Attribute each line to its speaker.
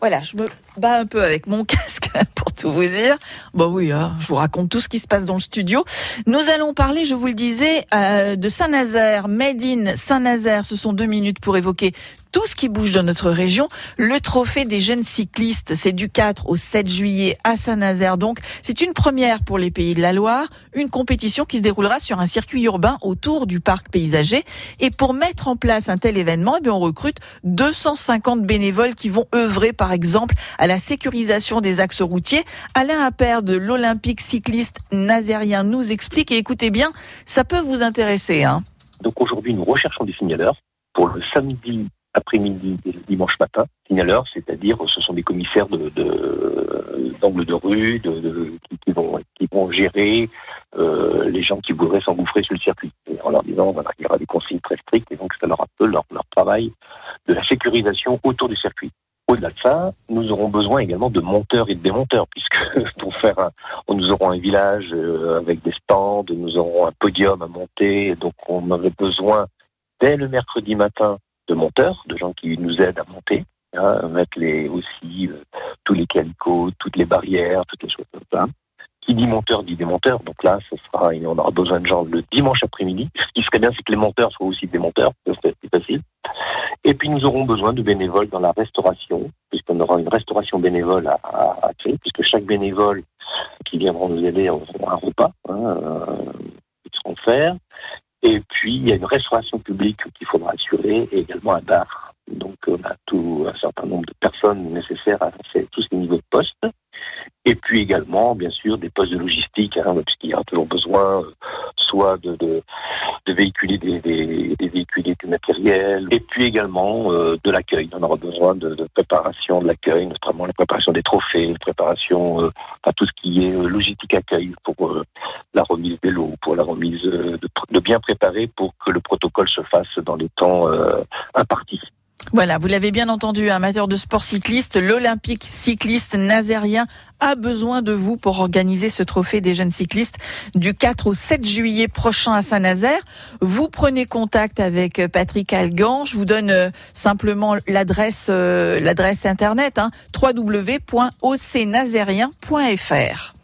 Speaker 1: Voilà, je me bats un peu avec mon casque pour tout vous dire. Bon oui, hein, je vous raconte tout ce qui se passe dans le studio. Nous allons parler, je vous le disais, euh, de Saint-Nazaire, Made in Saint-Nazaire. Ce sont deux minutes pour évoquer tout ce qui bouge dans notre région. Le trophée des jeunes cyclistes, c'est du 4 au 7 juillet à Saint-Nazaire. Donc, c'est une première pour les Pays de la Loire, une compétition qui se déroulera sur un circuit urbain autour du parc paysager. Et pour mettre en place un tel événement, eh bien, on recrute 250 bénévoles qui vont œuvrer, par exemple, à la sécurisation des axes routiers. Alain Appert de l'Olympique cycliste nazérien nous explique, et écoutez bien, ça peut vous intéresser. Hein.
Speaker 2: Donc aujourd'hui, nous recherchons des signaleurs pour le samedi après-midi et le dimanche matin. Signaleurs, c'est-à-dire ce sont des commissaires d'angle de, rue, de, qui, vont, qui vont gérer euh, les gens qui voudraient s'engouffrer sur le circuit. en leur disant, voilà, il y aura des consignes très strictes et donc ça leur rappelle leur, leur travail de la sécurisation autour du circuit. Au-delà de ça, nous aurons besoin également de monteurs et de démonteurs, puisque pour faire nous aurons un village euh, avec des stands, nous aurons un podium à monter, donc on avait besoin dès le mercredi matin de monteurs, de gens qui nous aident à monter, hein, mettre les, aussi euh, tous les calicots, toutes les barrières, toutes les choses comme ça. Qui dit monteur dit démonteur. Donc là, ce sera, on aura besoin de gens le dimanche après-midi. Ce qui serait bien, c'est que les monteurs soient aussi des monteurs. Et puis nous aurons besoin de bénévoles dans la restauration, puisqu'on aura une restauration bénévole à, créer, puisque chaque bénévole qui viendra nous aider aura un repas hein, euh, seront faire. Et puis, il y a une restauration publique qu'il faudra assurer et également un bar. Donc, on a tout un certain nombre de personnes nécessaires à tous ces niveaux de poste. Et puis également, bien sûr, des postes de logistique, hein, puisqu'il y aura toujours besoin euh, soit de, véhiculer des, des, des, et puis également euh, de l'accueil. On aura besoin de, de préparation de l'accueil, notamment la préparation des trophées, la préparation, euh, enfin, tout ce qui est euh, logistique accueil pour euh, la remise des lots, pour la remise de, de, bien préparer pour que le protocole se fasse dans les temps impartis.
Speaker 1: Voilà, vous l'avez bien entendu, amateur de sport cycliste, l'Olympique cycliste nazérien a besoin de vous pour organiser ce trophée des jeunes cyclistes du 4 au 7 juillet prochain à Saint-Nazaire. Vous prenez contact avec Patrick Algan. Je vous donne euh, simplement l'adresse, euh, l'adresse internet, hein, www.ocnazérien.fr.